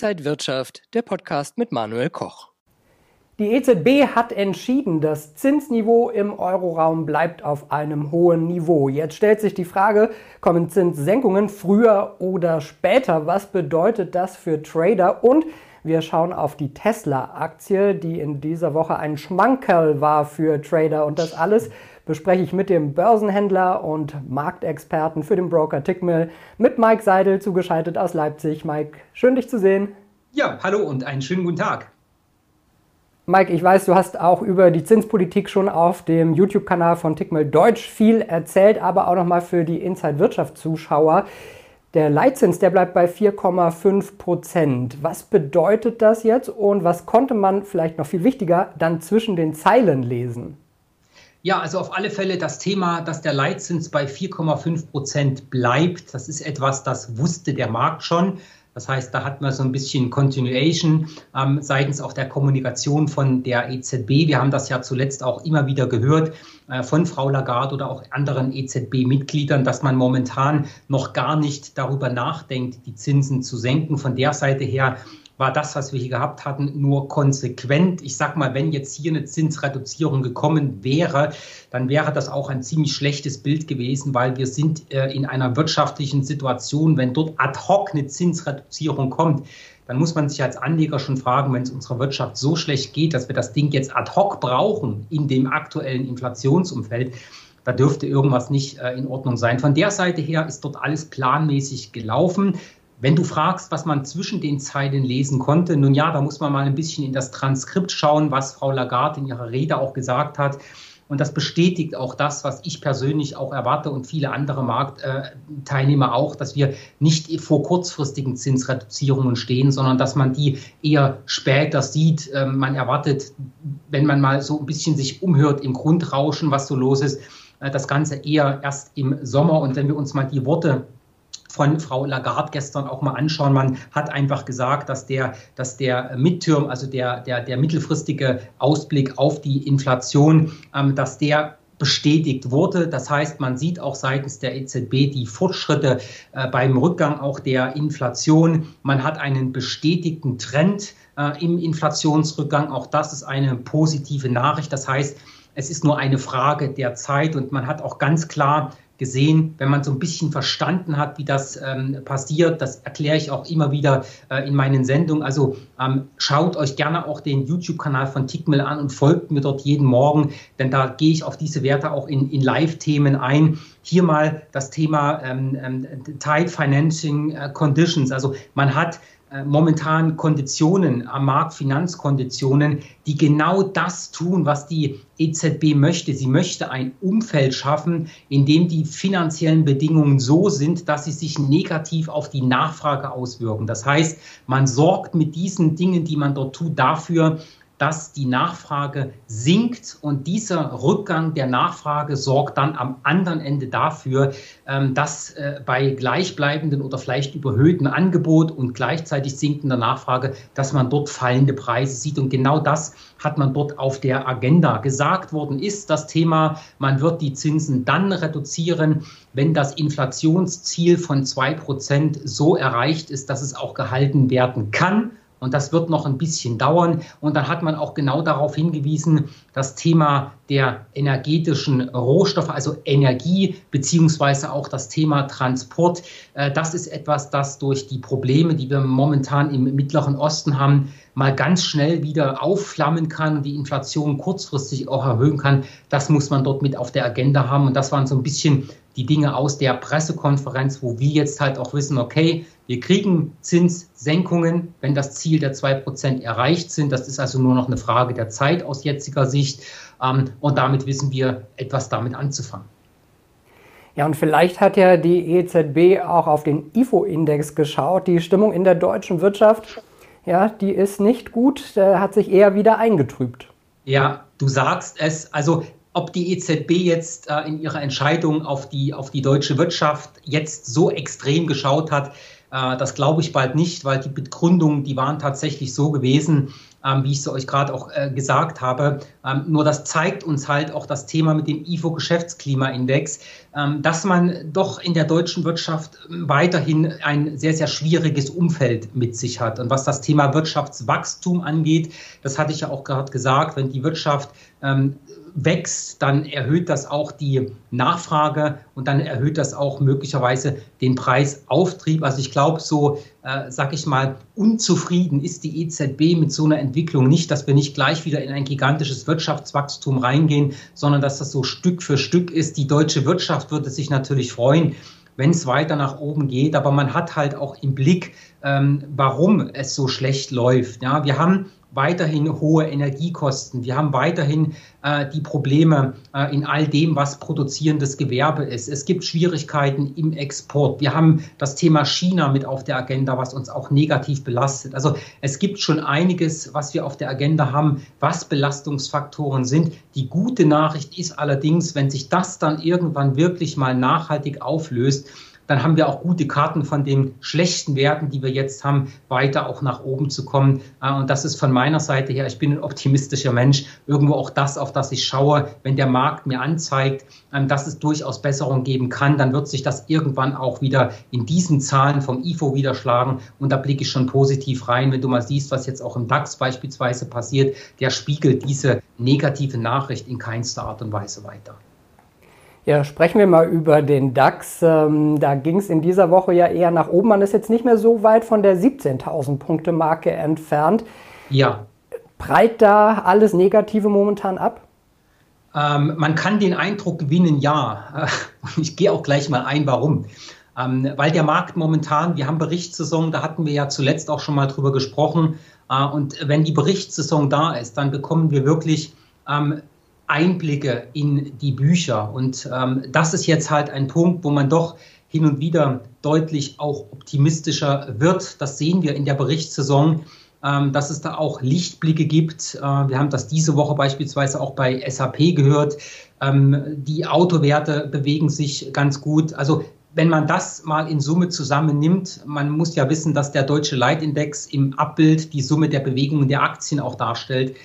Inside Wirtschaft, der Podcast mit Manuel Koch. Die EZB hat entschieden, das Zinsniveau im Euroraum bleibt auf einem hohen Niveau. Jetzt stellt sich die Frage, kommen Zinssenkungen früher oder später? Was bedeutet das für Trader? Und wir schauen auf die Tesla-Aktie, die in dieser Woche ein Schmankerl war für Trader. Und das alles bespreche ich mit dem Börsenhändler und Marktexperten für den Broker Tickmill, mit Mike Seidel, zugeschaltet aus Leipzig. Mike, schön dich zu sehen. Ja, hallo und einen schönen guten Tag. Mike, ich weiß, du hast auch über die Zinspolitik schon auf dem YouTube-Kanal von Tickmill Deutsch viel erzählt, aber auch nochmal für die Inside-Wirtschaft-Zuschauer. Der Leitzins, der bleibt bei 4,5 Prozent. Was bedeutet das jetzt und was konnte man vielleicht noch viel wichtiger dann zwischen den Zeilen lesen? Ja, also auf alle Fälle das Thema, dass der Leitzins bei 4,5 Prozent bleibt, das ist etwas, das wusste der Markt schon. Das heißt, da hat man so ein bisschen Continuation ähm, seitens auch der Kommunikation von der EZB. Wir haben das ja zuletzt auch immer wieder gehört äh, von Frau Lagarde oder auch anderen EZB-Mitgliedern, dass man momentan noch gar nicht darüber nachdenkt, die Zinsen zu senken. Von der Seite her war das, was wir hier gehabt hatten, nur konsequent. Ich sag mal, wenn jetzt hier eine Zinsreduzierung gekommen wäre, dann wäre das auch ein ziemlich schlechtes Bild gewesen, weil wir sind äh, in einer wirtschaftlichen Situation, wenn dort ad hoc eine Zinsreduzierung kommt, dann muss man sich als Anleger schon fragen, wenn es unserer Wirtschaft so schlecht geht, dass wir das Ding jetzt ad hoc brauchen in dem aktuellen Inflationsumfeld, da dürfte irgendwas nicht äh, in Ordnung sein. Von der Seite her ist dort alles planmäßig gelaufen. Wenn du fragst, was man zwischen den Zeilen lesen konnte, nun ja, da muss man mal ein bisschen in das Transkript schauen, was Frau Lagarde in ihrer Rede auch gesagt hat. Und das bestätigt auch das, was ich persönlich auch erwarte und viele andere Marktteilnehmer auch, dass wir nicht vor kurzfristigen Zinsreduzierungen stehen, sondern dass man die eher später sieht. Ähm, man erwartet, wenn man mal so ein bisschen sich umhört im Grundrauschen, was so los ist, äh, das Ganze eher erst im Sommer. Und wenn wir uns mal die Worte von Frau Lagarde gestern auch mal anschauen. Man hat einfach gesagt, dass der, dass der Midterm, also der, der, der mittelfristige Ausblick auf die Inflation, ähm, dass der bestätigt wurde. Das heißt, man sieht auch seitens der EZB die Fortschritte äh, beim Rückgang auch der Inflation. Man hat einen bestätigten Trend äh, im Inflationsrückgang. Auch das ist eine positive Nachricht. Das heißt, es ist nur eine Frage der Zeit und man hat auch ganz klar gesehen, wenn man so ein bisschen verstanden hat, wie das ähm, passiert. Das erkläre ich auch immer wieder äh, in meinen Sendungen. Also ähm, schaut euch gerne auch den YouTube-Kanal von Tickmill an und folgt mir dort jeden Morgen, denn da gehe ich auf diese Werte auch in, in Live-Themen ein. Hier mal das Thema ähm, ähm, Tight Financing äh, Conditions. Also man hat momentan Konditionen am Markt, Finanzkonditionen, die genau das tun, was die EZB möchte. Sie möchte ein Umfeld schaffen, in dem die finanziellen Bedingungen so sind, dass sie sich negativ auf die Nachfrage auswirken. Das heißt, man sorgt mit diesen Dingen, die man dort tut, dafür, dass die Nachfrage sinkt und dieser Rückgang der Nachfrage sorgt dann am anderen Ende dafür, ähm, dass äh, bei gleichbleibenden oder vielleicht überhöhten Angebot und gleichzeitig sinkender Nachfrage, dass man dort fallende Preise sieht. Und genau das hat man dort auf der Agenda gesagt worden ist. Das Thema, man wird die Zinsen dann reduzieren, wenn das Inflationsziel von zwei Prozent so erreicht ist, dass es auch gehalten werden kann. Und das wird noch ein bisschen dauern. Und dann hat man auch genau darauf hingewiesen, das Thema der energetischen Rohstoffe, also Energie, beziehungsweise auch das Thema Transport. Äh, das ist etwas, das durch die Probleme, die wir momentan im Mittleren Osten haben, mal ganz schnell wieder aufflammen kann, die Inflation kurzfristig auch erhöhen kann. Das muss man dort mit auf der Agenda haben. Und das waren so ein bisschen die Dinge aus der Pressekonferenz, wo wir jetzt halt auch wissen, okay, wir kriegen Zinssenkungen, wenn das Ziel der 2% erreicht sind. Das ist also nur noch eine Frage der Zeit aus jetziger Sicht. Ähm, und damit wissen wir etwas damit anzufangen. Ja, und vielleicht hat ja die EZB auch auf den IFO-Index geschaut. Die Stimmung in der deutschen Wirtschaft, ja, die ist nicht gut, hat sich eher wieder eingetrübt. Ja, du sagst es. Also ob die EZB jetzt äh, in ihrer Entscheidung auf die, auf die deutsche Wirtschaft jetzt so extrem geschaut hat, äh, das glaube ich bald nicht, weil die Begründungen, die waren tatsächlich so gewesen, ähm, wie ich es euch gerade auch äh, gesagt habe. Ähm, nur das zeigt uns halt auch das Thema mit dem IFO-Geschäftsklimaindex, ähm, dass man doch in der deutschen Wirtschaft ähm, weiterhin ein sehr, sehr schwieriges Umfeld mit sich hat. Und was das Thema Wirtschaftswachstum angeht, das hatte ich ja auch gerade gesagt, wenn die Wirtschaft wächst, dann erhöht das auch die Nachfrage und dann erhöht das auch möglicherweise den Preisauftrieb. Also ich glaube, so, äh, sag ich mal, unzufrieden ist die EZB mit so einer Entwicklung nicht, dass wir nicht gleich wieder in ein gigantisches Wirtschaftswachstum reingehen, sondern dass das so Stück für Stück ist. Die deutsche Wirtschaft würde sich natürlich freuen, wenn es weiter nach oben geht. Aber man hat halt auch im Blick, ähm, warum es so schlecht läuft. Ja, wir haben weiterhin hohe Energiekosten. Wir haben weiterhin äh, die Probleme äh, in all dem, was produzierendes Gewerbe ist. Es gibt Schwierigkeiten im Export. Wir haben das Thema China mit auf der Agenda, was uns auch negativ belastet. Also es gibt schon einiges, was wir auf der Agenda haben, was Belastungsfaktoren sind. Die gute Nachricht ist allerdings, wenn sich das dann irgendwann wirklich mal nachhaltig auflöst, dann haben wir auch gute Karten von den schlechten Werten, die wir jetzt haben, weiter auch nach oben zu kommen. Äh, und das ist von meiner Seite her, ich bin ein optimistischer Mensch, irgendwo auch das, auf das ich schaue, wenn der Markt mir anzeigt, ähm, dass es durchaus Besserung geben kann, dann wird sich das irgendwann auch wieder in diesen Zahlen vom IFO widerschlagen. Und da blicke ich schon positiv rein, wenn du mal siehst, was jetzt auch im DAX beispielsweise passiert, der spiegelt diese negative Nachricht in keinster Art und Weise weiter. Ja, sprechen wir mal über den DAX. Ähm, da ging es in dieser Woche ja eher nach oben. Man ist jetzt nicht mehr so weit von der 17.000 Punkte Marke entfernt. Ja. Breit da alles Negative momentan ab? Ähm, man kann den Eindruck gewinnen, ja. Ich gehe auch gleich mal ein, warum. Ähm, weil der Markt momentan, wir haben Berichtssaison, da hatten wir ja zuletzt auch schon mal drüber gesprochen. Äh, und wenn die Berichtssaison da ist, dann bekommen wir wirklich ähm, Einblicke in die Bücher. Und ähm, das ist jetzt halt ein Punkt, wo man doch hin und wieder deutlich auch optimistischer wird. Das sehen wir in der Berichtssaison, ähm, dass es da auch Lichtblicke gibt. Äh, wir haben das diese Woche beispielsweise auch bei SAP gehört. Ähm, die Autowerte bewegen sich ganz gut. Also wenn man das mal in Summe zusammennimmt, man muss ja wissen, dass der deutsche Leitindex im Abbild die Summe der Bewegungen der Aktien auch darstellt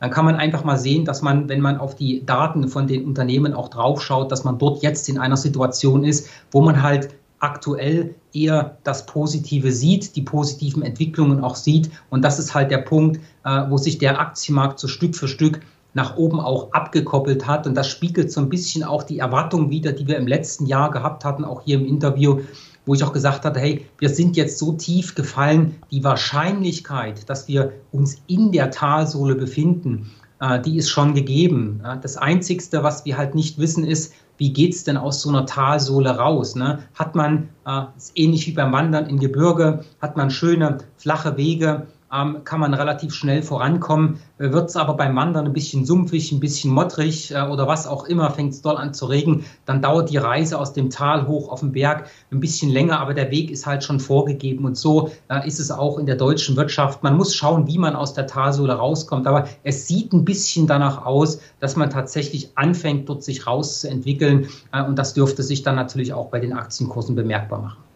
dann kann man einfach mal sehen, dass man, wenn man auf die Daten von den Unternehmen auch draufschaut, dass man dort jetzt in einer Situation ist, wo man halt aktuell eher das Positive sieht, die positiven Entwicklungen auch sieht. Und das ist halt der Punkt, äh, wo sich der Aktienmarkt so Stück für Stück nach oben auch abgekoppelt hat. Und das spiegelt so ein bisschen auch die Erwartungen wider, die wir im letzten Jahr gehabt hatten, auch hier im Interview, wo ich auch gesagt hatte, hey, wir sind jetzt so tief gefallen, die Wahrscheinlichkeit, dass wir uns in der Talsohle befinden, äh, die ist schon gegeben. Das Einzigste, was wir halt nicht wissen, ist, wie geht es denn aus so einer Talsohle raus? Ne? Hat man, äh, ähnlich wie beim Wandern in Gebirge, hat man schöne flache Wege, ähm, kann man relativ schnell vorankommen. Äh, Wird es aber beim Wandern ein bisschen sumpfig, ein bisschen mottrig äh, oder was auch immer, fängt es doll an zu regen, dann dauert die Reise aus dem Tal hoch auf den Berg ein bisschen länger, aber der Weg ist halt schon vorgegeben und so äh, ist es auch in der deutschen Wirtschaft. Man muss schauen, wie man aus der Talsohle rauskommt, aber es sieht ein bisschen danach aus, dass man tatsächlich anfängt, dort sich rauszuentwickeln äh, und das dürfte sich dann natürlich auch bei den Aktienkursen bemerkbar machen.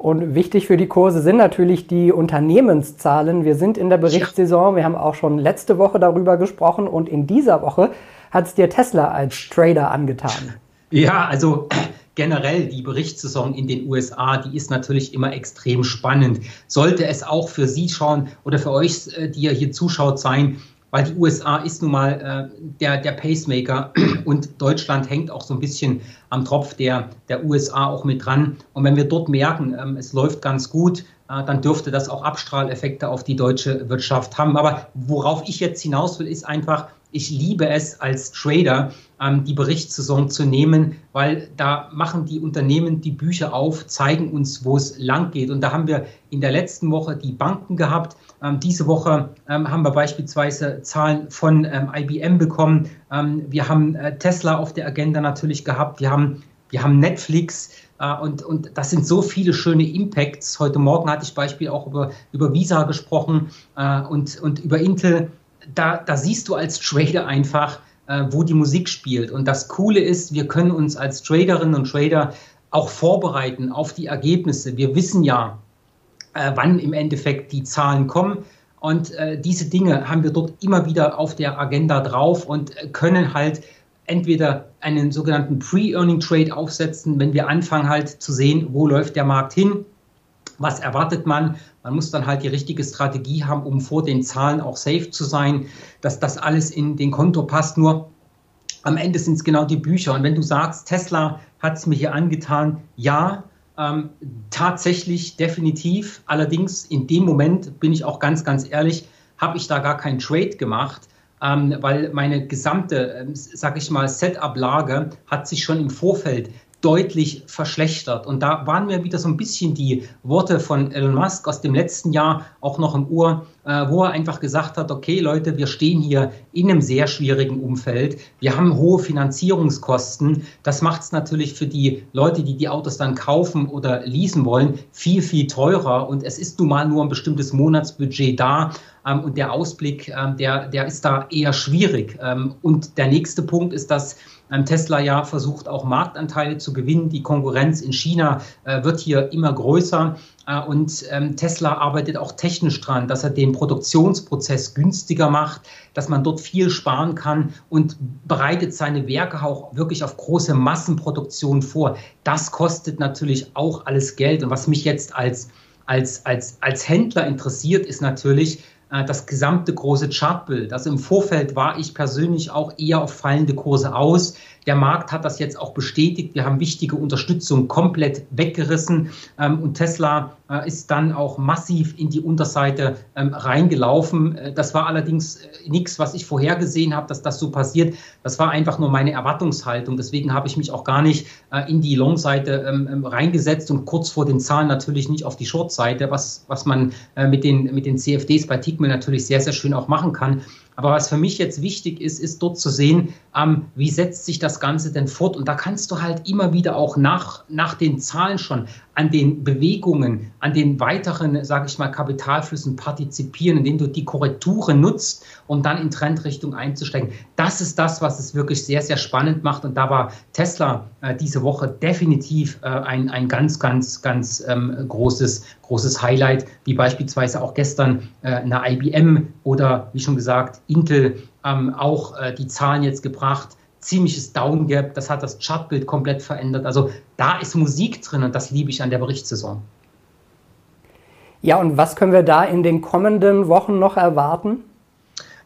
Und wichtig für die Kurse sind natürlich die Unternehmenszahlen. Wir sind in der Berichtssaison. Wir haben auch schon letzte Woche darüber gesprochen und in dieser Woche hat es dir Tesla als Trader angetan. Ja, also generell die Berichtssaison in den USA, die ist natürlich immer extrem spannend. Sollte es auch für Sie schauen oder für euch, äh, die ihr hier zuschaut, sein, weil die USA ist nun mal äh, der, der Pacemaker und Deutschland hängt auch so ein bisschen am Tropf der, der USA auch mit dran. Und wenn wir dort merken, ähm, es läuft ganz gut, dann dürfte das auch Abstrahleffekte auf die deutsche Wirtschaft haben. Aber worauf ich jetzt hinaus will, ist einfach, ich liebe es als Trader, ähm, die Berichtssaison zu nehmen, weil da machen die Unternehmen die Bücher auf, zeigen uns, wo es lang geht. Und da haben wir in der letzten Woche die Banken gehabt. Ähm, diese Woche ähm, haben wir beispielsweise Zahlen von IBM bekommen. Wir haben äh, Tesla auf der Agenda natürlich gehabt. Wir haben, wir haben Netflix. Uh, und, und das sind so viele schöne Impacts. Heute Morgen hatte ich Beispiel auch über, über Visa gesprochen uh, und, und über Intel da, da siehst du als Trader einfach, äh, wo die Musik spielt. Und das Coole ist, wir können uns als Traderinnen und Trader auch vorbereiten auf die Ergebnisse. Wir wissen ja, äh, wann im Endeffekt die Zahlen kommen. Und äh, diese Dinge haben wir dort immer wieder auf der Agenda drauf und können halt entweder einen sogenannten Pre-Earning-Trade aufsetzen, wenn wir anfangen halt zu sehen, wo läuft der Markt hin, was erwartet man. Man muss dann halt die richtige Strategie haben, um vor den Zahlen auch safe zu sein, dass das alles in den Konto passt. Nur am Ende sind es genau die Bücher. Und wenn du sagst, Tesla hat es mir hier angetan, ja, ähm, tatsächlich, definitiv. Allerdings in dem Moment, bin ich auch ganz, ganz ehrlich, habe ich da gar keinen Trade gemacht, ähm, weil meine gesamte, äh, sag ich mal, Setup-Lage hat sich schon im Vorfeld deutlich verschlechtert. Und da waren mir wieder so ein bisschen die Worte von Elon Musk aus dem letzten Jahr auch noch im Ohr, äh, wo er einfach gesagt hat, okay Leute, wir stehen hier in einem sehr schwierigen Umfeld. Wir haben hohe Finanzierungskosten. Das macht es natürlich für die Leute, die die Autos dann kaufen oder leasen wollen, viel, viel teurer. Und es ist nun mal nur ein bestimmtes Monatsbudget da. Ähm, und der Ausblick, ähm, der, der ist da eher schwierig. Ähm, und der nächste Punkt ist, dass Tesla ja versucht auch Marktanteile zu gewinnen. Die Konkurrenz in China äh, wird hier immer größer. Äh, und ähm, Tesla arbeitet auch technisch dran, dass er den Produktionsprozess günstiger macht, dass man dort viel sparen kann und bereitet seine Werke auch wirklich auf große Massenproduktion vor. Das kostet natürlich auch alles Geld. Und was mich jetzt als, als, als, als Händler interessiert, ist natürlich, das gesamte große Chartbild. Also im Vorfeld war ich persönlich auch eher auf fallende Kurse aus. Der Markt hat das jetzt auch bestätigt. Wir haben wichtige Unterstützung komplett weggerissen ähm, und Tesla äh, ist dann auch massiv in die Unterseite ähm, reingelaufen. Äh, das war allerdings äh, nichts, was ich vorhergesehen habe, dass das so passiert. Das war einfach nur meine Erwartungshaltung. Deswegen habe ich mich auch gar nicht in die Long-Seite ähm, reingesetzt und kurz vor den Zahlen natürlich nicht auf die Short-Seite, was, was man mit, den, mit den CFDs bei Tickmill natürlich sehr, sehr schön auch machen kann. Aber was für mich jetzt wichtig ist, ist dort zu sehen, ähm, wie setzt sich das Ganze denn fort. Und da kannst du halt immer wieder auch nach, nach den Zahlen schon an den Bewegungen, an den weiteren, sage ich mal, Kapitalflüssen partizipieren, indem du die Korrekturen nutzt, um dann in Trendrichtung einzusteigen. Das ist das, was es wirklich sehr, sehr spannend macht. Und da war Tesla äh, diese Woche definitiv äh, ein, ein ganz, ganz, ganz ähm, großes, großes Highlight, wie beispielsweise auch gestern äh, eine IBM oder wie schon gesagt, Intel ähm, auch äh, die Zahlen jetzt gebracht. Ziemliches Downgap, das hat das Chartbild komplett verändert. Also da ist Musik drin und das liebe ich an der Berichtssaison. Ja, und was können wir da in den kommenden Wochen noch erwarten?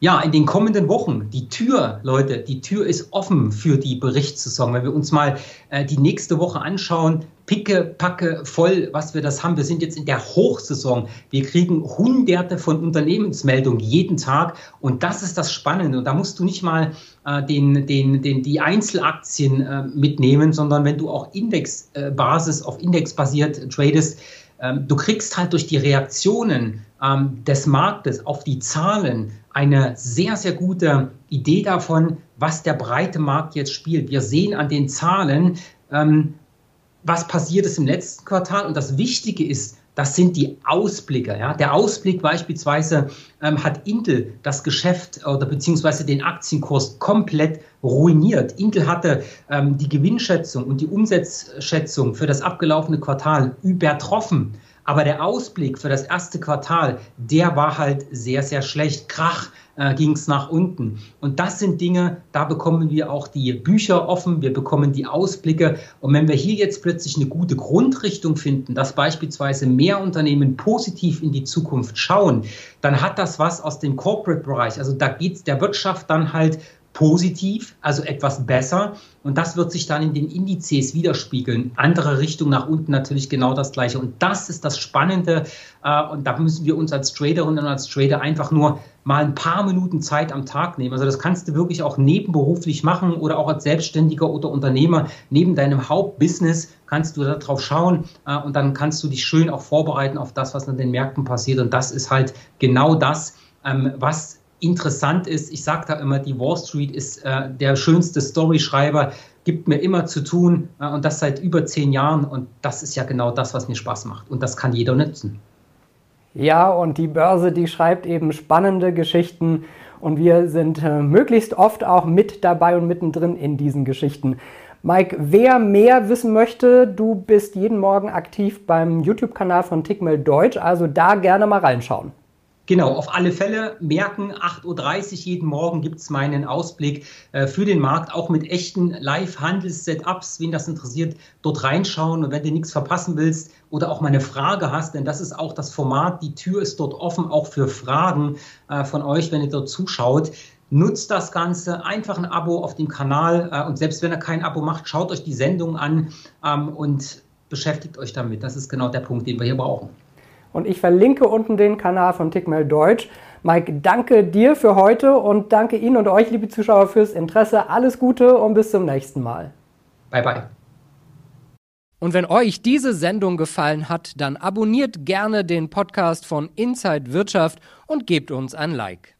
Ja, in den kommenden Wochen, die Tür, Leute, die Tür ist offen für die Berichtssaison. Wenn wir uns mal äh, die nächste Woche anschauen, picke, packe, voll, was wir das haben. Wir sind jetzt in der Hochsaison. Wir kriegen hunderte von Unternehmensmeldungen jeden Tag. Und das ist das Spannende. Und da musst du nicht mal äh, den, den, den, die Einzelaktien äh, mitnehmen, sondern wenn du auch Indexbasis, äh, auf Index basiert tradest, ähm, du kriegst halt durch die Reaktionen ähm, des Marktes auf die Zahlen eine sehr, sehr gute Idee davon, was der breite Markt jetzt spielt. Wir sehen an den Zahlen, ähm, was passiert ist im letzten Quartal. Und das Wichtige ist, das sind die Ausblicke. Ja? Der Ausblick beispielsweise ähm, hat Intel das Geschäft oder beziehungsweise den Aktienkurs komplett ruiniert. Intel hatte ähm, die Gewinnschätzung und die Umsatzschätzung für das abgelaufene Quartal übertroffen. Aber der Ausblick für das erste Quartal, der war halt sehr, sehr schlecht. Krach äh, ging es nach unten. Und das sind Dinge, da bekommen wir auch die Bücher offen, wir bekommen die Ausblicke. Und wenn wir hier jetzt plötzlich eine gute Grundrichtung finden, dass beispielsweise mehr Unternehmen positiv in die Zukunft schauen, dann hat das was aus dem Corporate-Bereich. Also da geht es der Wirtschaft dann halt positiv, also etwas besser. Und das wird sich dann in den Indizes widerspiegeln. Andere Richtung nach unten natürlich genau das gleiche. Und das ist das Spannende. Äh, und da müssen wir uns als Traderinnen und als Trader einfach nur mal ein paar Minuten Zeit am Tag nehmen. Also das kannst du wirklich auch nebenberuflich machen oder auch als Selbstständiger oder Unternehmer neben deinem Hauptbusiness kannst du darauf schauen äh, und dann kannst du dich schön auch vorbereiten auf das, was an den Märkten passiert. Und das ist halt genau das, ähm, was interessant ist. Ich sage da immer, die Wall Street ist äh, der schönste Storyschreiber, gibt mir immer zu tun äh, und das seit über zehn Jahren. Und das ist ja genau das, was mir Spaß macht. Und das kann jeder nutzen. Ja, und die Börse, die schreibt eben spannende Geschichten und wir sind äh, möglichst oft auch mit dabei und mittendrin in diesen Geschichten. Mike, wer mehr wissen möchte, du bist jeden Morgen aktiv beim YouTube-Kanal von Tickmill Deutsch, also da gerne mal reinschauen. Genau, auf alle Fälle merken, 8.30 Uhr jeden Morgen gibt es meinen Ausblick äh, für den Markt, auch mit echten Live-Handels-Setups. Wen das interessiert, dort reinschauen und wenn du nichts verpassen willst oder auch mal eine Frage hast, denn das ist auch das Format, die Tür ist dort offen, auch für Fragen äh, von euch, wenn ihr dort zuschaut. Nutzt das Ganze, einfach ein Abo auf dem Kanal äh, und selbst wenn ihr kein Abo macht, schaut euch die Sendung an ähm, und beschäftigt euch damit. Das ist genau der Punkt, den wir hier brauchen und ich verlinke unten den Kanal von Tickmail Deutsch. Mike, danke dir für heute und danke Ihnen und euch, liebe Zuschauer, fürs Interesse. Alles Gute und bis zum nächsten Mal. Bye, bye. Und wenn euch diese Sendung gefallen hat, dann abonniert gerne den Podcast von Inside Wirtschaft und gebt uns ein Like.